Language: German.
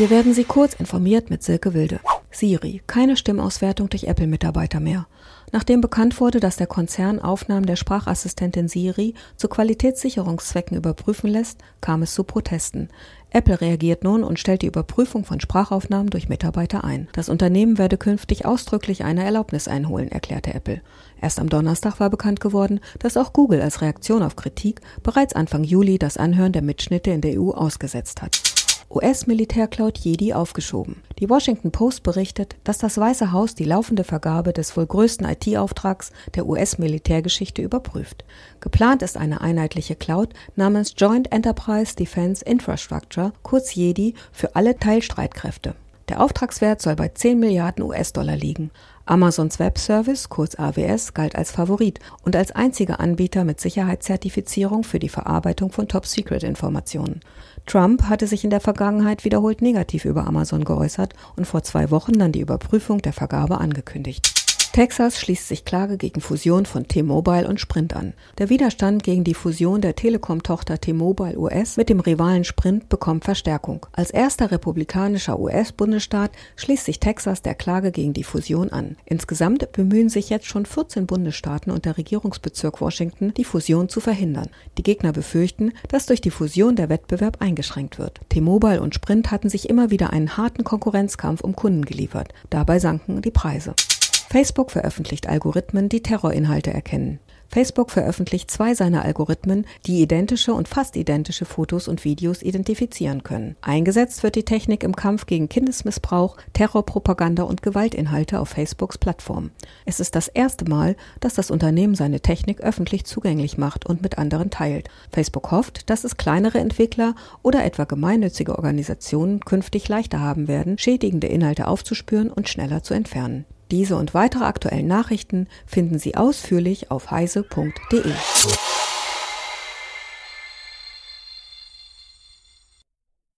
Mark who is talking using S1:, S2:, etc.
S1: Hier werden Sie kurz informiert mit Silke Wilde. Siri, keine Stimmauswertung durch Apple-Mitarbeiter mehr. Nachdem bekannt wurde, dass der Konzern Aufnahmen der Sprachassistentin Siri zu Qualitätssicherungszwecken überprüfen lässt, kam es zu Protesten. Apple reagiert nun und stellt die Überprüfung von Sprachaufnahmen durch Mitarbeiter ein. Das Unternehmen werde künftig ausdrücklich eine Erlaubnis einholen, erklärte Apple. Erst am Donnerstag war bekannt geworden, dass auch Google als Reaktion auf Kritik bereits Anfang Juli das Anhören der Mitschnitte in der EU ausgesetzt hat. US-Militärcloud Jedi aufgeschoben. Die Washington Post berichtet, dass das Weiße Haus die laufende Vergabe des wohl größten IT-Auftrags der US-Militärgeschichte überprüft. Geplant ist eine einheitliche Cloud namens Joint Enterprise Defense Infrastructure, kurz Jedi, für alle Teilstreitkräfte. Der Auftragswert soll bei 10 Milliarden US-Dollar liegen. Amazons Web Service, kurz AWS, galt als Favorit und als einziger Anbieter mit Sicherheitszertifizierung für die Verarbeitung von Top-Secret-Informationen. Trump hatte sich in der Vergangenheit wiederholt negativ über Amazon geäußert und vor zwei Wochen dann die Überprüfung der Vergabe angekündigt. Texas schließt sich Klage gegen Fusion von T-Mobile und Sprint an. Der Widerstand gegen die Fusion der Telekom-Tochter T-Mobile US mit dem Rivalen Sprint bekommt Verstärkung. Als erster republikanischer US-Bundesstaat schließt sich Texas der Klage gegen die Fusion an. Insgesamt bemühen sich jetzt schon 14 Bundesstaaten und der Regierungsbezirk Washington, die Fusion zu verhindern. Die Gegner befürchten, dass durch die Fusion der Wettbewerb eingeschränkt wird. T-Mobile und Sprint hatten sich immer wieder einen harten Konkurrenzkampf um Kunden geliefert. Dabei sanken die Preise. Facebook veröffentlicht Algorithmen, die Terrorinhalte erkennen. Facebook veröffentlicht zwei seiner Algorithmen, die identische und fast identische Fotos und Videos identifizieren können. Eingesetzt wird die Technik im Kampf gegen Kindesmissbrauch, Terrorpropaganda und Gewaltinhalte auf Facebooks Plattform. Es ist das erste Mal, dass das Unternehmen seine Technik öffentlich zugänglich macht und mit anderen teilt. Facebook hofft, dass es kleinere Entwickler oder etwa gemeinnützige Organisationen künftig leichter haben werden, schädigende Inhalte aufzuspüren und schneller zu entfernen. Diese und weitere aktuellen Nachrichten finden Sie ausführlich auf heise.de.